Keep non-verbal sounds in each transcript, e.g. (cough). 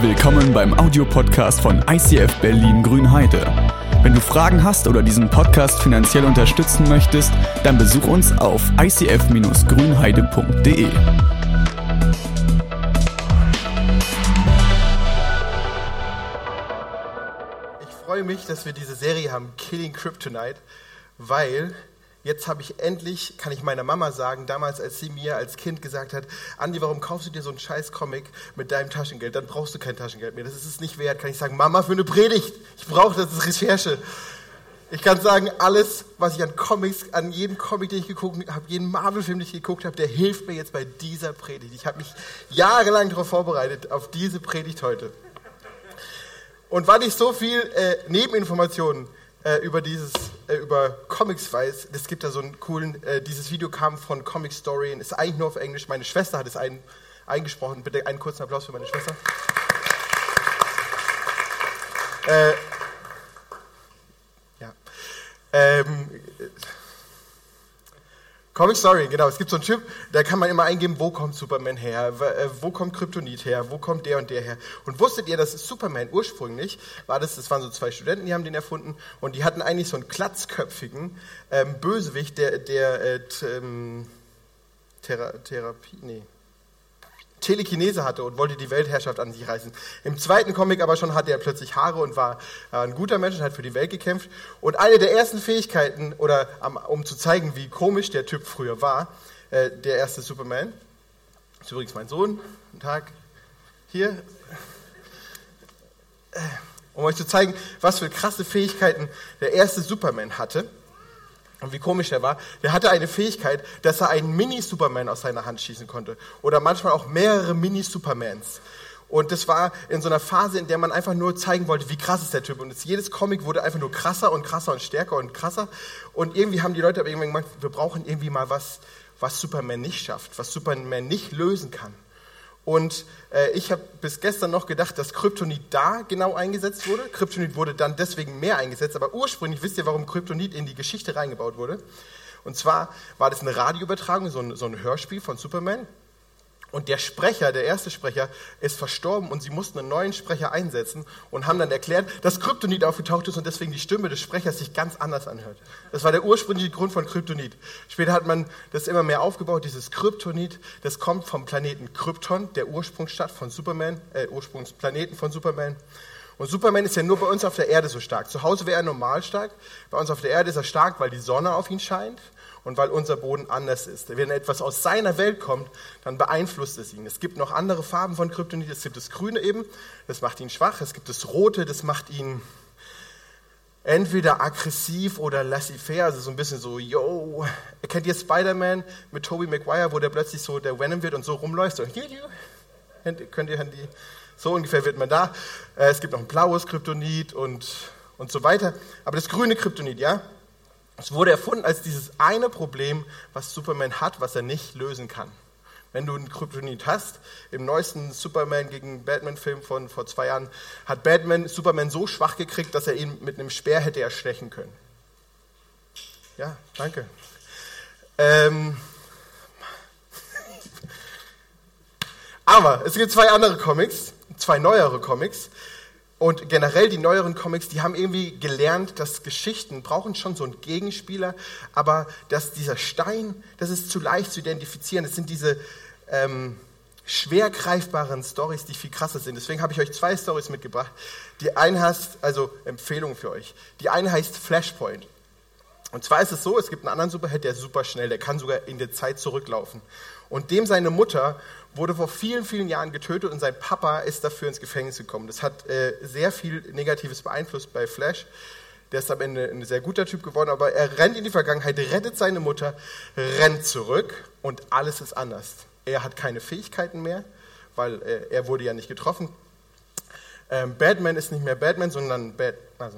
Willkommen beim Audiopodcast von ICF Berlin Grünheide. Wenn du Fragen hast oder diesen Podcast finanziell unterstützen möchtest, dann besuch uns auf icf-grünheide.de. Ich freue mich, dass wir diese Serie haben, Killing Kryptonite, weil jetzt habe ich endlich, kann ich meiner Mama sagen, damals als sie mir als Kind gesagt hat, Andi, warum kaufst du dir so einen scheiß Comic mit deinem Taschengeld? Dann brauchst du kein Taschengeld mehr, das ist es nicht wert. Kann ich sagen, Mama, für eine Predigt, ich brauche das, das Recherche. Ich kann sagen, alles, was ich an Comics, an jedem Comic, den ich geguckt habe, jeden Marvel-Film, den ich geguckt habe, der hilft mir jetzt bei dieser Predigt. Ich habe mich jahrelang darauf vorbereitet, auf diese Predigt heute. Und weil ich so viel äh, Nebeninformationen äh, über dieses äh, über Comics weiß, es gibt da so einen coolen, äh, dieses Video kam von Comic Story und ist eigentlich nur auf Englisch. Meine Schwester hat es ein, eingesprochen. Bitte einen kurzen Applaus für meine Schwester. Äh, ja. Ähm, Comic Story, genau. Es gibt so einen Typ, da kann man immer eingeben, wo kommt Superman her, äh, wo kommt Kryptonit her, wo kommt der und der her. Und wusstet ihr, dass Superman ursprünglich war das, das waren so zwei Studenten, die haben den erfunden und die hatten eigentlich so einen glatzköpfigen ähm, Bösewicht, der, der äh, ähm, Thera Therapie, nee, Telekinese hatte und wollte die Weltherrschaft an sich reißen. Im zweiten Comic aber schon hatte er plötzlich Haare und war äh, ein guter Mensch und hat für die Welt gekämpft. Und eine der ersten Fähigkeiten, oder um zu zeigen, wie komisch der Typ früher war, äh, der erste Superman, ist übrigens mein Sohn, guten Tag, hier, äh, um euch zu zeigen, was für krasse Fähigkeiten der erste Superman hatte und wie komisch er war, der hatte eine Fähigkeit, dass er einen Mini-Superman aus seiner Hand schießen konnte. Oder manchmal auch mehrere Mini-Supermans. Und das war in so einer Phase, in der man einfach nur zeigen wollte, wie krass ist der Typ. Und jedes Comic wurde einfach nur krasser und krasser und stärker und krasser. Und irgendwie haben die Leute aber irgendwann gemeint, wir brauchen irgendwie mal was, was Superman nicht schafft, was Superman nicht lösen kann. Und äh, ich habe bis gestern noch gedacht, dass Kryptonit da genau eingesetzt wurde. Kryptonit wurde dann deswegen mehr eingesetzt, aber ursprünglich wisst ihr, warum Kryptonit in die Geschichte reingebaut wurde. Und zwar war das eine Radioübertragung, so ein, so ein Hörspiel von Superman. Und der Sprecher, der erste Sprecher, ist verstorben und sie mussten einen neuen Sprecher einsetzen und haben dann erklärt, dass Kryptonit aufgetaucht ist und deswegen die Stimme des Sprechers sich ganz anders anhört. Das war der ursprüngliche Grund von Kryptonit. Später hat man das immer mehr aufgebaut, dieses Kryptonit, das kommt vom Planeten Krypton, der Ursprungsstadt von Superman, äh, Ursprungsplaneten von Superman. Und Superman ist ja nur bei uns auf der Erde so stark. Zu Hause wäre er normal stark, bei uns auf der Erde ist er stark, weil die Sonne auf ihn scheint und weil unser Boden anders ist. Wenn etwas aus seiner Welt kommt, dann beeinflusst es ihn. Es gibt noch andere Farben von Kryptonit. Es gibt das Grüne eben, das macht ihn schwach. Es gibt das Rote, das macht ihn entweder aggressiv oder laissez-faire, also so ein bisschen so, yo. Kennt ihr Spider-Man mit Tobey Maguire, wo der plötzlich so der Venom wird und so rumläuft? So, könnt ihr Handy? So ungefähr wird man da. Äh, es gibt noch ein blaues Kryptonit und, und so weiter. Aber das grüne Kryptonit, ja, es wurde erfunden als dieses eine Problem, was Superman hat, was er nicht lösen kann. Wenn du einen Kryptonit hast, im neuesten Superman gegen Batman-Film von vor zwei Jahren, hat Batman Superman so schwach gekriegt, dass er ihn mit einem Speer hätte erstechen können. Ja, danke. Ähm (laughs) Aber es gibt zwei andere Comics, zwei neuere Comics, und generell die neueren Comics, die haben irgendwie gelernt, dass Geschichten brauchen schon so einen Gegenspieler, aber dass dieser Stein, das ist zu leicht zu identifizieren. Das sind diese ähm, schwer greifbaren Stories, die viel krasser sind. Deswegen habe ich euch zwei Stories mitgebracht. Die eine heißt, also Empfehlung für euch. Die eine heißt Flashpoint. Und zwar ist es so, es gibt einen anderen Superheld, der ist super schnell, der kann sogar in der Zeit zurücklaufen. Und dem seine Mutter wurde vor vielen, vielen Jahren getötet und sein Papa ist dafür ins Gefängnis gekommen. Das hat äh, sehr viel Negatives beeinflusst bei Flash. Der ist am Ende ein sehr guter Typ geworden, aber er rennt in die Vergangenheit, rettet seine Mutter, rennt zurück und alles ist anders. Er hat keine Fähigkeiten mehr, weil äh, er wurde ja nicht getroffen. Ähm, Batman ist nicht mehr Batman, sondern Bat, also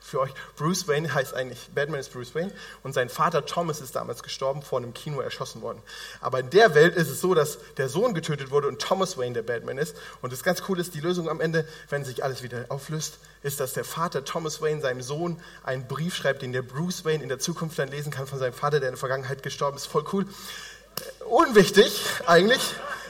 für euch. Bruce Wayne heißt eigentlich, Batman ist Bruce Wayne und sein Vater Thomas ist damals gestorben, vor einem Kino erschossen worden. Aber in der Welt ist es so, dass der Sohn getötet wurde und Thomas Wayne der Batman ist. Und das ganz cool ist, die Lösung am Ende, wenn sich alles wieder auflöst, ist, dass der Vater Thomas Wayne seinem Sohn einen Brief schreibt, den der Bruce Wayne in der Zukunft dann lesen kann von seinem Vater, der in der Vergangenheit gestorben ist. Voll cool. Unwichtig eigentlich.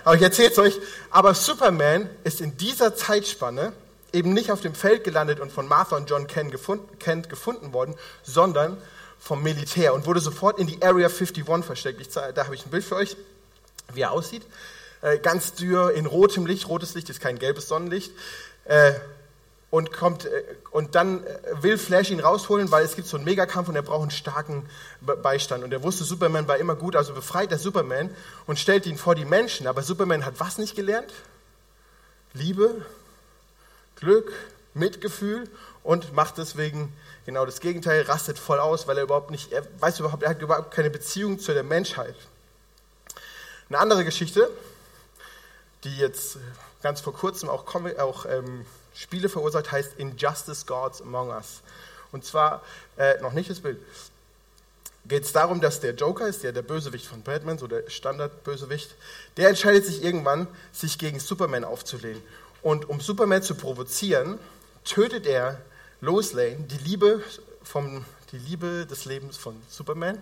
Aber ich erzähle es euch. Aber Superman ist in dieser Zeitspanne eben nicht auf dem Feld gelandet und von Martha und John Kent gefunden, Kent gefunden worden, sondern vom Militär und wurde sofort in die Area 51 versteckt. Ich, da habe ich ein Bild für euch, wie er aussieht. Äh, ganz dürr in rotem Licht. Rotes Licht ist kein gelbes Sonnenlicht. Äh, und kommt äh, und dann äh, will Flash ihn rausholen, weil es gibt so einen Megakampf und er braucht einen starken Beistand. Und er wusste, Superman war immer gut, also befreit er Superman und stellt ihn vor die Menschen. Aber Superman hat was nicht gelernt? Liebe, Glück, Mitgefühl und macht deswegen genau das Gegenteil, rastet voll aus, weil er überhaupt nicht, er weiß überhaupt, er hat überhaupt keine Beziehung zu der Menschheit. Eine andere Geschichte, die jetzt ganz vor kurzem auch, auch ähm, Spiele verursacht, heißt Injustice Gods Among Us. Und zwar, äh, noch nicht das Bild, geht es darum, dass der Joker ist, der der Bösewicht von Batman, so der Standardbösewicht, der entscheidet sich irgendwann, sich gegen Superman aufzulehnen. Und um Superman zu provozieren, tötet er Lois Lane, die Liebe, vom, die Liebe des Lebens von Superman.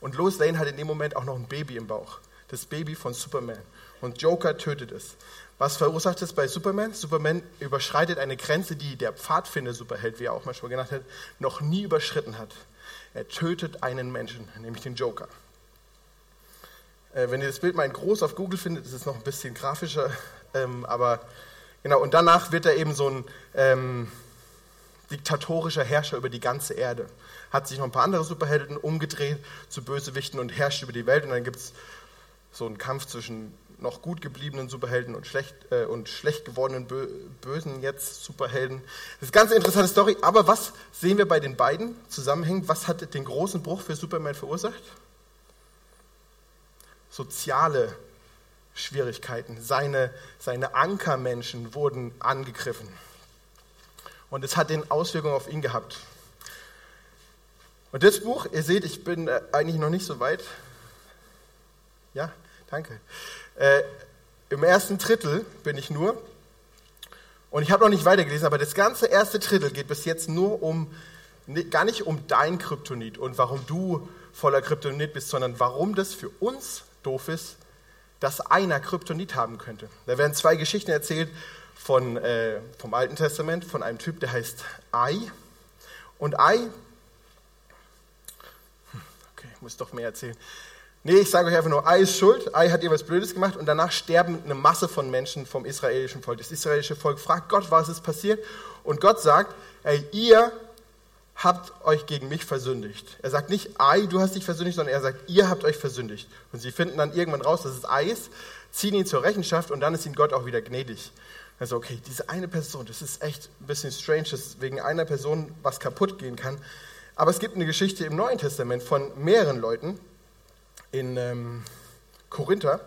Und Lois Lane hat in dem Moment auch noch ein Baby im Bauch. Das Baby von Superman. Und Joker tötet es. Was verursacht es bei Superman? Superman überschreitet eine Grenze, die der Pfadfinder-Superheld, wie er auch manchmal genannt hat, noch nie überschritten hat. Er tötet einen Menschen, nämlich den Joker. Äh, wenn ihr das Bild mal in groß auf Google findet, ist es noch ein bisschen grafischer, ähm, aber genau, und danach wird er eben so ein ähm, diktatorischer Herrscher über die ganze Erde. Hat sich noch ein paar andere Superhelden umgedreht zu Bösewichten und herrscht über die Welt und dann gibt es so einen Kampf zwischen noch gut gebliebenen Superhelden und schlecht, äh, und schlecht gewordenen Bö bösen jetzt Superhelden. Das ist eine ganz interessante Story, aber was sehen wir bei den beiden zusammenhängend? Was hat den großen Bruch für Superman verursacht? Soziale Schwierigkeiten. Seine, seine Ankermenschen wurden angegriffen. Und es hat den Auswirkungen auf ihn gehabt. Und das Buch, ihr seht, ich bin äh, eigentlich noch nicht so weit. Ja, danke. Äh, Im ersten Drittel bin ich nur. Und ich habe noch nicht weitergelesen, aber das ganze erste Drittel geht bis jetzt nur um, gar nicht um dein Kryptonit und warum du voller Kryptonit bist, sondern warum das für uns doof ist, dass einer Kryptonit haben könnte. Da werden zwei Geschichten erzählt von, äh, vom Alten Testament, von einem Typ, der heißt Ai. Und Ai, hm, okay, ich muss doch mehr erzählen. Nee, ich sage euch einfach nur, Ai ist schuld, Ai hat ihr was Blödes gemacht und danach sterben eine Masse von Menschen vom israelischen Volk. Das israelische Volk fragt Gott, was ist passiert? Und Gott sagt, ey, ihr habt euch gegen mich versündigt. Er sagt nicht, Ai, du hast dich versündigt, sondern er sagt, ihr habt euch versündigt. Und sie finden dann irgendwann raus, dass es ist, ziehen ihn zur Rechenschaft und dann ist ihnen Gott auch wieder gnädig. Also okay, diese eine Person, das ist echt ein bisschen strange, dass wegen einer Person was kaputt gehen kann. Aber es gibt eine Geschichte im Neuen Testament von mehreren Leuten, in ähm, Korinther,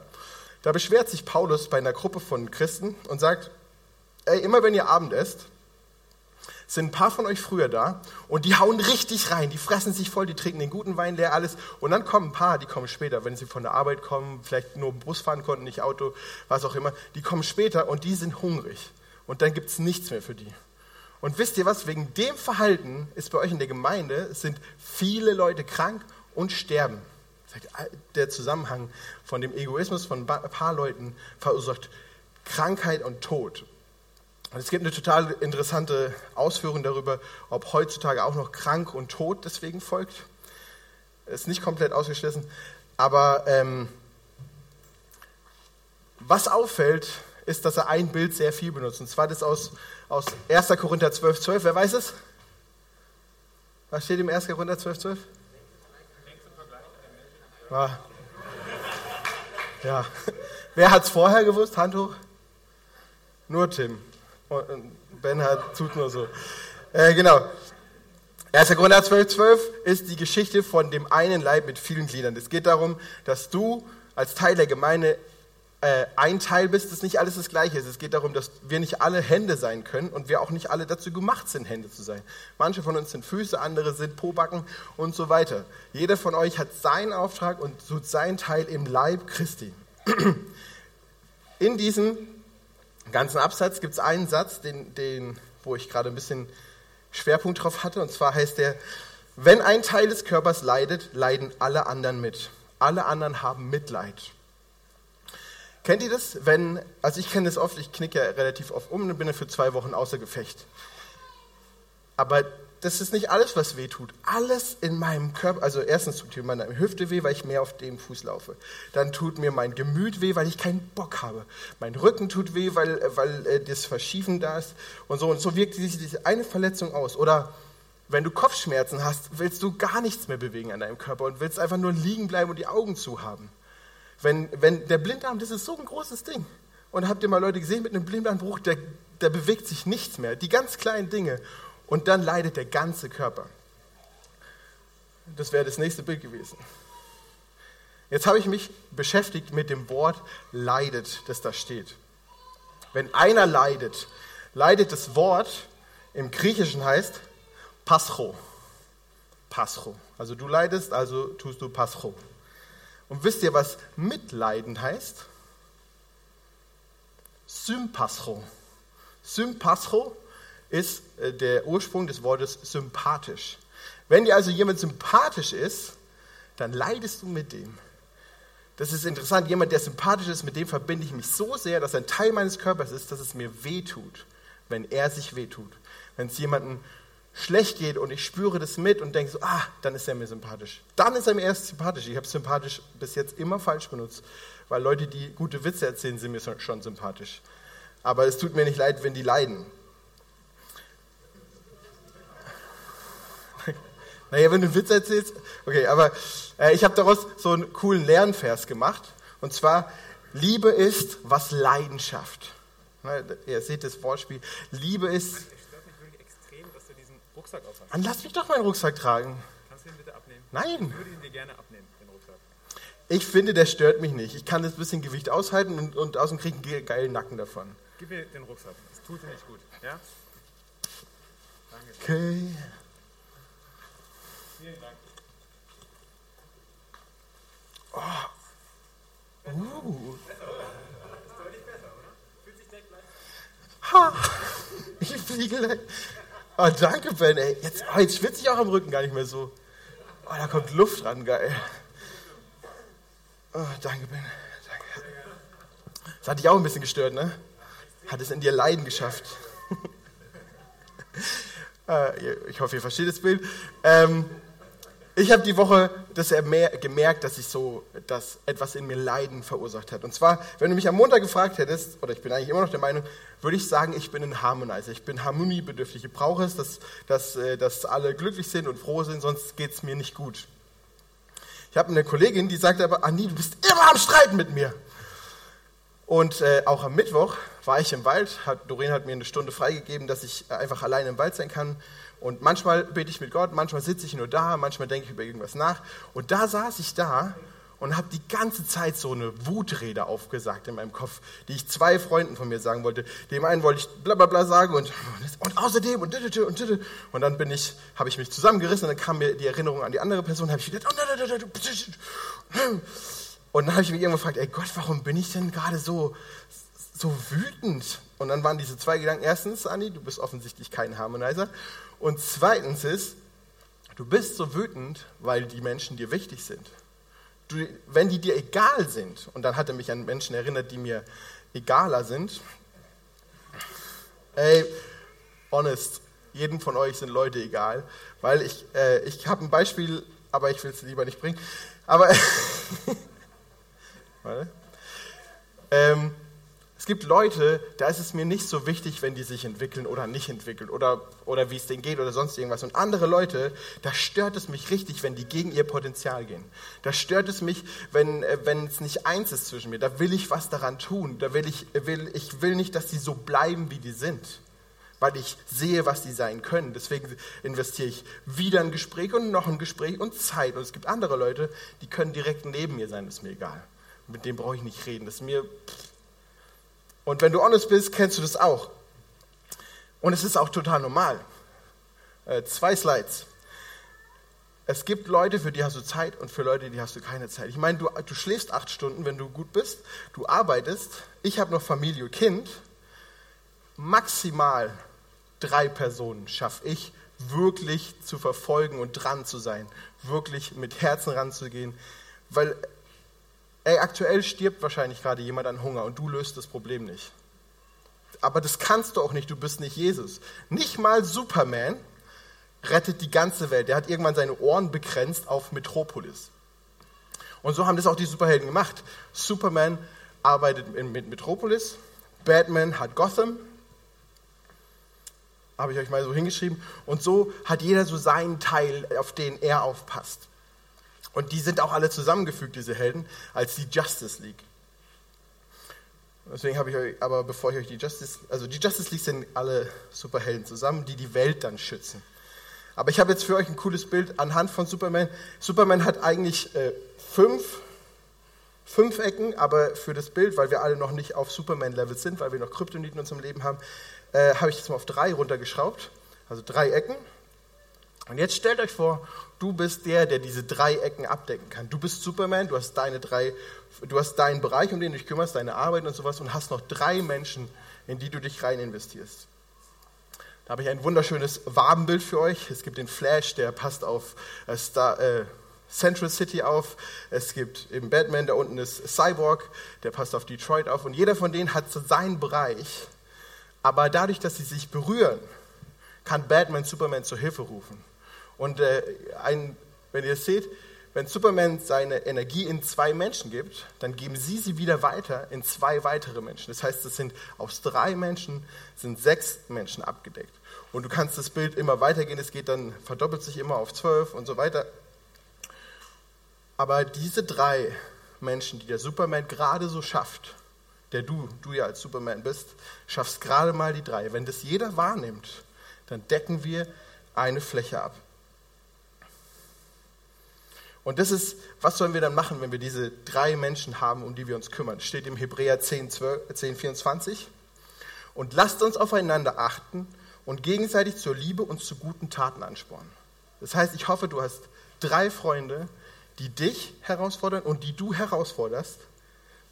da beschwert sich Paulus bei einer Gruppe von Christen und sagt, ey, immer wenn ihr Abend esst, sind ein paar von euch früher da und die hauen richtig rein, die fressen sich voll, die trinken den guten Wein leer, alles. Und dann kommen ein paar, die kommen später, wenn sie von der Arbeit kommen, vielleicht nur Bus fahren konnten, nicht Auto, was auch immer, die kommen später und die sind hungrig. Und dann gibt es nichts mehr für die. Und wisst ihr was, wegen dem Verhalten ist bei euch in der Gemeinde, sind viele Leute krank und sterben. Der Zusammenhang von dem Egoismus von ein paar Leuten verursacht Krankheit und Tod. Und es gibt eine total interessante Ausführung darüber, ob heutzutage auch noch krank und Tod deswegen folgt. Ist nicht komplett ausgeschlossen. Aber ähm, was auffällt, ist, dass er ein Bild sehr viel benutzt. Und zwar das aus, aus 1. Korinther 12, 12. Wer weiß es? Was steht im 1. Korinther 12, 12? Ja. ja. (laughs) Wer hat es vorher gewusst? Hand hoch? Nur Tim. Und ben hat, tut nur so. Äh, genau. 1. Korinther 12, 12 ist die Geschichte von dem einen Leib mit vielen Gliedern. Es geht darum, dass du als Teil der Gemeinde äh, ein Teil bist, dass nicht alles das Gleiche ist. Es geht darum, dass wir nicht alle Hände sein können und wir auch nicht alle dazu gemacht sind, Hände zu sein. Manche von uns sind Füße, andere sind Pobacken und so weiter. Jeder von euch hat seinen Auftrag und tut seinen Teil im Leib Christi. (clears throat) In diesem ganzen Absatz gibt es einen Satz, den, den, wo ich gerade ein bisschen Schwerpunkt drauf hatte, und zwar heißt der, wenn ein Teil des Körpers leidet, leiden alle anderen mit. Alle anderen haben Mitleid. Kennt ihr das? Wenn, also ich kenne das oft, ich knicke ja relativ oft um und bin dann für zwei Wochen außer Gefecht. Aber das ist nicht alles, was weh tut. Alles in meinem Körper, also erstens tut mir meine Hüfte weh, weil ich mehr auf dem Fuß laufe. Dann tut mir mein Gemüt weh, weil ich keinen Bock habe. Mein Rücken tut weh, weil, weil äh, das Verschiefen da ist und so. Und so wirkt sich diese eine Verletzung aus. Oder wenn du Kopfschmerzen hast, willst du gar nichts mehr bewegen an deinem Körper und willst einfach nur liegen bleiben und die Augen zu haben. Wenn, wenn der Blinddarm, das ist so ein großes Ding. Und habt ihr mal Leute gesehen mit einem Blinddarmbruch, der, der bewegt sich nichts mehr. Die ganz kleinen Dinge. Und dann leidet der ganze Körper. Das wäre das nächste Bild gewesen. Jetzt habe ich mich beschäftigt mit dem Wort leidet, das da steht. Wenn einer leidet, leidet das Wort im Griechischen heißt Pascho. Pascho. Also du leidest, also tust du Pascho. Und wisst ihr, was mitleiden heißt? Sympascho. Sympascho ist äh, der Ursprung des Wortes sympathisch. Wenn dir also jemand sympathisch ist, dann leidest du mit dem. Das ist interessant. Jemand, der sympathisch ist, mit dem verbinde ich mich so sehr, dass er ein Teil meines Körpers ist, dass es mir wehtut, wenn er sich wehtut. Wenn es jemandem schlecht geht und ich spüre das mit und denke so, ah, dann ist er mir sympathisch. Dann ist er mir erst sympathisch. Ich habe sympathisch bis jetzt immer falsch benutzt, weil Leute, die gute Witze erzählen, sind mir schon sympathisch. Aber es tut mir nicht leid, wenn die leiden. Naja, wenn du einen Witz erzählst, okay, aber äh, ich habe daraus so einen coolen Lernvers gemacht. Und zwar, Liebe ist, was Leidenschaft. Na, ihr seht das Wortspiel. Liebe ist Rucksack aufhast. Dann lass mich doch meinen Rucksack tragen. Kannst du ihn bitte abnehmen? Nein. Ich würde ihn dir gerne abnehmen, den Rucksack. Ich finde, der stört mich nicht. Ich kann das bisschen Gewicht aushalten und, und außerdem kriege ich einen geilen Nacken davon. Gib mir den Rucksack. Das tut dir nicht gut. Ja? Danke. Okay. Vielen Dank. Oh. Uh. Ha! Ich fliege. Oh, danke, Ben. Ey. Jetzt, oh, jetzt schwitze ich auch am Rücken gar nicht mehr so. Oh, da kommt Luft ran, geil. Oh, danke, Ben. Danke. Das hat dich auch ein bisschen gestört, ne? Hat es in dir Leiden geschafft. Äh, (laughs) ich hoffe, ihr versteht das Bild. Ähm, ich habe die Woche das gemerkt, dass ich so, dass etwas in mir Leiden verursacht hat. Und zwar, wenn du mich am Montag gefragt hättest, oder ich bin eigentlich immer noch der Meinung, würde ich sagen, ich bin ein Harmonizer. Ich bin harmoniebedürftig. Ich brauche es, dass, dass, äh, dass alle glücklich sind und froh sind, sonst geht es mir nicht gut. Ich habe eine Kollegin, die sagt aber, Andi, du bist immer am Streiten mit mir. Und äh, auch am Mittwoch war ich im Wald. Hat, Doreen hat mir eine Stunde freigegeben, dass ich einfach alleine im Wald sein kann. Und manchmal bete ich mit Gott, manchmal sitze ich nur da, manchmal denke ich über irgendwas nach. Und da saß ich da und habe die ganze Zeit so eine Wutrede aufgesagt in meinem Kopf, die ich zwei Freunden von mir sagen wollte. Dem einen wollte ich bla bla bla sagen und, und außerdem und und und und dann bin ich, habe ich mich zusammengerissen und dann kam mir die Erinnerung an die andere Person, habe ich gedacht und dann habe ich mich irgendwann gefragt, ey Gott, warum bin ich denn gerade so so wütend? Und dann waren diese zwei Gedanken. Erstens, Anni, du bist offensichtlich kein Harmonizer. Und zweitens ist, du bist so wütend, weil die Menschen dir wichtig sind. Du, wenn die dir egal sind, und dann hat er mich an Menschen erinnert, die mir egaler sind, ey, honest, jedem von euch sind Leute egal, weil ich, äh, ich habe ein Beispiel, aber ich will es lieber nicht bringen. Aber, (laughs) warte. Ähm, es gibt Leute, da ist es mir nicht so wichtig, wenn die sich entwickeln oder nicht entwickeln oder, oder wie es denen geht oder sonst irgendwas. Und andere Leute, da stört es mich richtig, wenn die gegen ihr Potenzial gehen. Da stört es mich, wenn, äh, wenn es nicht eins ist zwischen mir. Da will ich was daran tun. Da will ich, will, ich will nicht, dass die so bleiben, wie die sind. Weil ich sehe, was die sein können. Deswegen investiere ich wieder ein Gespräch und noch ein Gespräch und Zeit. Und es gibt andere Leute, die können direkt neben mir sein, ist mir egal. Mit denen brauche ich nicht reden. Das ist mir. Pff, und wenn du honest bist, kennst du das auch. Und es ist auch total normal. Äh, zwei Slides. Es gibt Leute, für die hast du Zeit und für Leute, die hast du keine Zeit. Ich meine, du, du schläfst acht Stunden, wenn du gut bist. Du arbeitest. Ich habe noch Familie, Kind. Maximal drei Personen schaffe ich wirklich zu verfolgen und dran zu sein. Wirklich mit Herzen ranzugehen. Weil ey, aktuell stirbt wahrscheinlich gerade jemand an Hunger und du löst das Problem nicht. Aber das kannst du auch nicht, du bist nicht Jesus. Nicht mal Superman rettet die ganze Welt. Der hat irgendwann seine Ohren begrenzt auf Metropolis. Und so haben das auch die Superhelden gemacht. Superman arbeitet mit Metropolis, Batman hat Gotham, habe ich euch mal so hingeschrieben. Und so hat jeder so seinen Teil, auf den er aufpasst. Und die sind auch alle zusammengefügt, diese Helden, als die Justice League. Deswegen habe ich euch, aber bevor ich euch die Justice, also die Justice League sind alle Superhelden zusammen, die die Welt dann schützen. Aber ich habe jetzt für euch ein cooles Bild anhand von Superman. Superman hat eigentlich äh, fünf, fünf Ecken, aber für das Bild, weil wir alle noch nicht auf Superman-Level sind, weil wir noch Kryptoniten in unserem Leben haben, äh, habe ich jetzt mal auf drei runtergeschraubt. Also drei Ecken. Und jetzt stellt euch vor, du bist der, der diese drei Ecken abdecken kann. Du bist Superman, du hast deine drei, du hast deinen Bereich, um den du dich kümmerst, deine Arbeit und sowas und hast noch drei Menschen, in die du dich rein investierst. Da habe ich ein wunderschönes Wabenbild für euch. Es gibt den Flash, der passt auf äh, Star, äh, Central City auf. Es gibt eben Batman, da unten ist Cyborg, der passt auf Detroit auf. Und jeder von denen hat so seinen Bereich. Aber dadurch, dass sie sich berühren, kann Batman Superman zur Hilfe rufen. Und äh, ein, wenn ihr es seht, wenn Superman seine Energie in zwei Menschen gibt, dann geben sie sie wieder weiter in zwei weitere Menschen. Das heißt, es sind aus drei Menschen sind sechs Menschen abgedeckt. Und du kannst das Bild immer weitergehen, es geht dann, verdoppelt sich immer auf zwölf und so weiter. Aber diese drei Menschen, die der Superman gerade so schafft, der du, du ja als Superman bist, schaffst gerade mal die drei. Wenn das jeder wahrnimmt, dann decken wir eine Fläche ab. Und das ist, was sollen wir dann machen, wenn wir diese drei Menschen haben, um die wir uns kümmern? Steht im Hebräer 10, 12, 10 24. Und lasst uns aufeinander achten und gegenseitig zur Liebe und zu guten Taten anspornen. Das heißt, ich hoffe, du hast drei Freunde, die dich herausfordern und die du herausforderst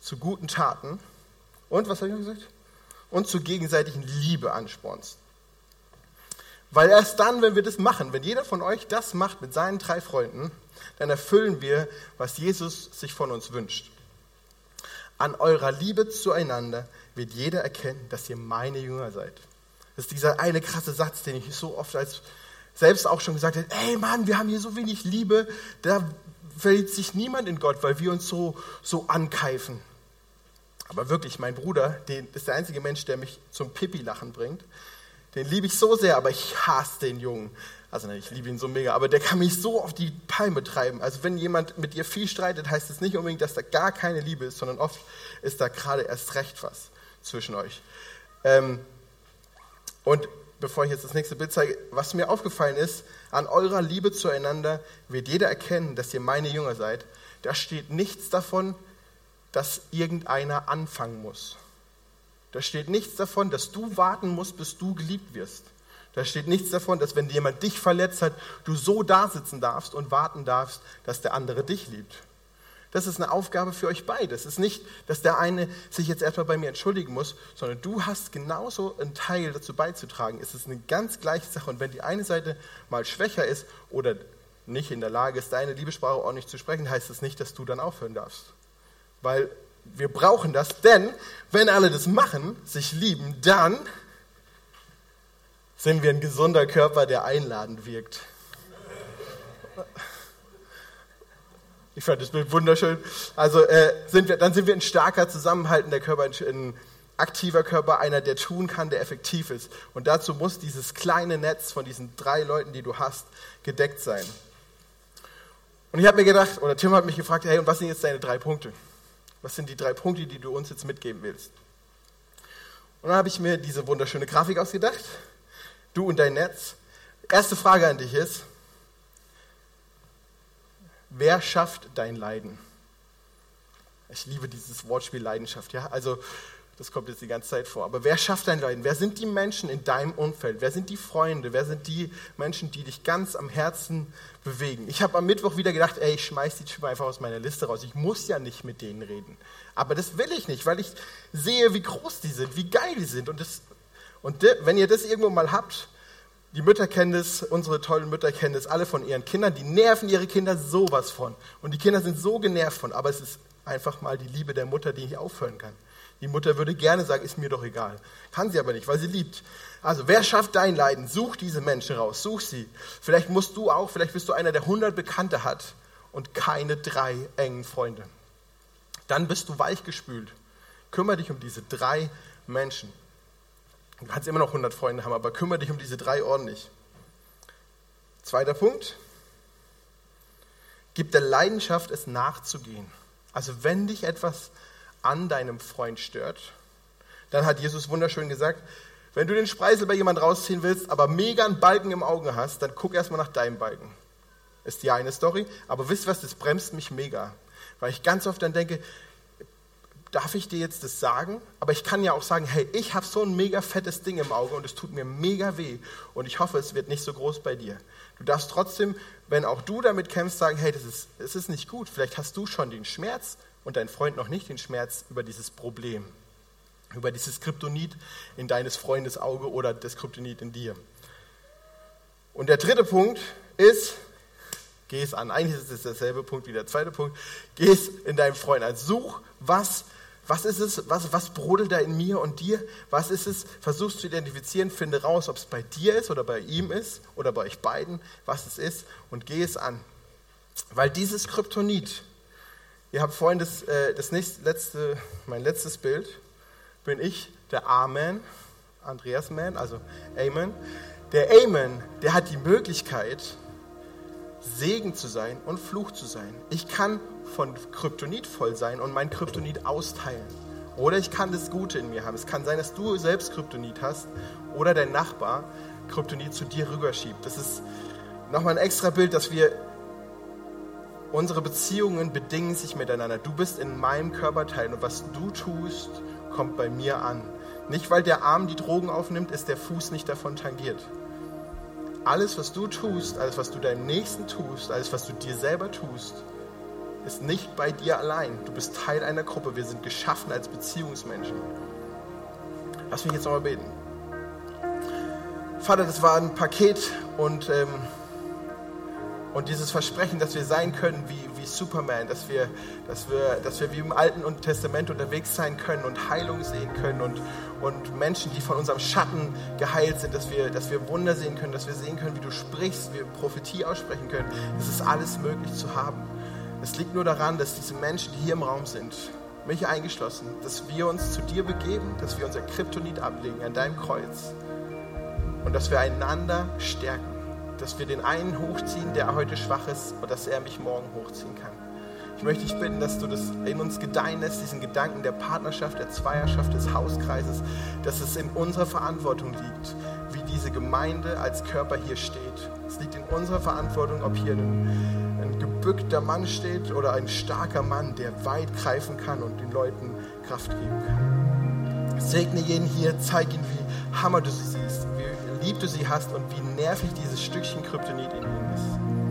zu guten Taten. Und, was habe ich gesagt? Und zur gegenseitigen Liebe anspornst. Weil erst dann, wenn wir das machen, wenn jeder von euch das macht mit seinen drei Freunden, dann erfüllen wir, was Jesus sich von uns wünscht. An eurer Liebe zueinander wird jeder erkennen, dass ihr meine Jünger seid. Das ist dieser eine krasse Satz, den ich so oft als selbst auch schon gesagt habe, ey Mann, wir haben hier so wenig Liebe, da verliebt sich niemand in Gott, weil wir uns so, so ankeifen. Aber wirklich, mein Bruder, den ist der einzige Mensch, der mich zum Pipi-Lachen bringt. Den liebe ich so sehr, aber ich hasse den Jungen. Also ne, ich liebe ihn so mega, aber der kann mich so auf die Palme treiben. Also wenn jemand mit dir viel streitet, heißt es nicht unbedingt, dass da gar keine Liebe ist, sondern oft ist da gerade erst recht was zwischen euch. Ähm, und bevor ich jetzt das nächste Bild zeige, was mir aufgefallen ist, an eurer Liebe zueinander wird jeder erkennen, dass ihr meine Jünger seid. Da steht nichts davon, dass irgendeiner anfangen muss. Da steht nichts davon, dass du warten musst, bis du geliebt wirst. Da steht nichts davon, dass wenn jemand dich verletzt hat, du so da sitzen darfst und warten darfst, dass der andere dich liebt. Das ist eine Aufgabe für euch beide. Es ist nicht, dass der eine sich jetzt erstmal bei mir entschuldigen muss, sondern du hast genauso einen Teil dazu beizutragen. Es ist eine ganz gleiche Sache. Und wenn die eine Seite mal schwächer ist oder nicht in der Lage ist, deine Liebessprache ordentlich zu sprechen, heißt das nicht, dass du dann aufhören darfst. Weil wir brauchen das, denn wenn alle das machen, sich lieben, dann sind wir ein gesunder Körper, der einladend wirkt. Ich fand das Bild wunderschön. Also äh, sind wir, dann sind wir ein starker, zusammenhaltender Körper, ein aktiver Körper, einer, der tun kann, der effektiv ist. Und dazu muss dieses kleine Netz von diesen drei Leuten, die du hast, gedeckt sein. Und ich habe mir gedacht, oder Tim hat mich gefragt, hey, und was sind jetzt deine drei Punkte? Was sind die drei Punkte, die du uns jetzt mitgeben willst? Und dann habe ich mir diese wunderschöne Grafik ausgedacht du und dein Netz. Erste Frage an dich ist, wer schafft dein Leiden? Ich liebe dieses Wortspiel Leidenschaft, ja. Also, das kommt jetzt die ganze Zeit vor. Aber wer schafft dein Leiden? Wer sind die Menschen in deinem Umfeld? Wer sind die Freunde? Wer sind die Menschen, die dich ganz am Herzen bewegen? Ich habe am Mittwoch wieder gedacht, ey, ich schmeiß die Typen einfach aus meiner Liste raus. Ich muss ja nicht mit denen reden. Aber das will ich nicht, weil ich sehe, wie groß die sind, wie geil die sind. Und das und wenn ihr das irgendwo mal habt, Die Mütter kennen das, unsere tollen Mütter kennen das alle von ihren Kindern. Die nerven ihre Kinder sowas von. Und die Kinder sind so genervt von. Aber es ist einfach mal die Liebe der Mutter, die nicht aufhören kann. Die Mutter würde gerne sagen, ist mir doch egal. Kann sie aber nicht, weil sie liebt. Also, wer schafft dein Leiden? Such diese Menschen raus. Such sie. Vielleicht musst du auch, vielleicht bist du einer, der 100 Bekannte hat und keine drei engen Freunde. Dann bist du weichgespült. Kümmere dich um diese drei Menschen. Du kannst immer noch 100 Freunde haben, aber kümmere dich um diese drei ordentlich. Zweiter Punkt. Gib der Leidenschaft, es nachzugehen. Also wenn dich etwas an deinem Freund stört, dann hat Jesus wunderschön gesagt, wenn du den Spreisel bei jemand rausziehen willst, aber mega einen Balken im Auge hast, dann guck erstmal nach deinem Balken. Ist die eine Story. Aber wisst was, das bremst mich mega. Weil ich ganz oft dann denke, darf ich dir jetzt das sagen? Aber ich kann ja auch sagen, hey, ich habe so ein mega fettes Ding im Auge und es tut mir mega weh und ich hoffe, es wird nicht so groß bei dir. Du darfst trotzdem, wenn auch du damit kämpfst, sagen, hey, das ist, das ist nicht gut. Vielleicht hast du schon den Schmerz und dein Freund noch nicht den Schmerz über dieses Problem, über dieses Kryptonit in deines Freundes Auge oder das Kryptonit in dir. Und der dritte Punkt ist, geh es an. Eigentlich ist es derselbe Punkt wie der zweite Punkt. Geh es in deinem Freund an. Such, was was ist es, was, was brodelt da in mir und dir? Was ist es? Versuchst zu identifizieren, finde raus, ob es bei dir ist oder bei ihm ist oder bei euch beiden, was es ist und geh es an. Weil dieses Kryptonit, ihr habt vorhin das, äh, das nächste, letzte, mein letztes Bild, bin ich der Amen, Andreas Man, also Amen. Der Amen, der hat die Möglichkeit, Segen zu sein und Fluch zu sein. Ich kann von Kryptonit voll sein und mein Kryptonit austeilen. Oder ich kann das Gute in mir haben. Es kann sein, dass du selbst Kryptonit hast oder dein Nachbar Kryptonit zu dir rüberschiebt. Das ist nochmal ein extra Bild, dass wir unsere Beziehungen bedingen sich miteinander. Du bist in meinem Körperteil und was du tust, kommt bei mir an. Nicht weil der Arm die Drogen aufnimmt, ist der Fuß nicht davon tangiert. Alles, was du tust, alles, was du deinem Nächsten tust, alles, was du dir selber tust, ist nicht bei dir allein. Du bist Teil einer Gruppe. Wir sind geschaffen als Beziehungsmenschen. Lass mich jetzt nochmal beten. Vater, das war ein Paket und, ähm, und dieses Versprechen, dass wir sein können wie, wie Superman, dass wir, dass, wir, dass wir wie im Alten Testament unterwegs sein können und Heilung sehen können und, und Menschen, die von unserem Schatten geheilt sind, dass wir, dass wir Wunder sehen können, dass wir sehen können, wie du sprichst, wir Prophetie aussprechen können. Es ist alles möglich zu haben. Es liegt nur daran, dass diese Menschen, die hier im Raum sind, mich eingeschlossen, dass wir uns zu dir begeben, dass wir unser Kryptonit ablegen an deinem Kreuz und dass wir einander stärken, dass wir den einen hochziehen, der heute schwach ist und dass er mich morgen hochziehen kann. Ich möchte dich bitten, dass du das in uns gedeihen lässt, diesen Gedanken der Partnerschaft, der Zweierschaft, des Hauskreises, dass es in unserer Verantwortung liegt, wie diese Gemeinde als Körper hier steht. Es liegt in unserer Verantwortung, ob hier ein, ein gebückter Mann steht oder ein starker Mann, der weit greifen kann und den Leuten Kraft geben kann. Segne jeden hier, zeig ihnen, wie hammer du sie siehst, wie lieb du sie hast und wie nervig dieses Stückchen Kryptonit in ihnen ist.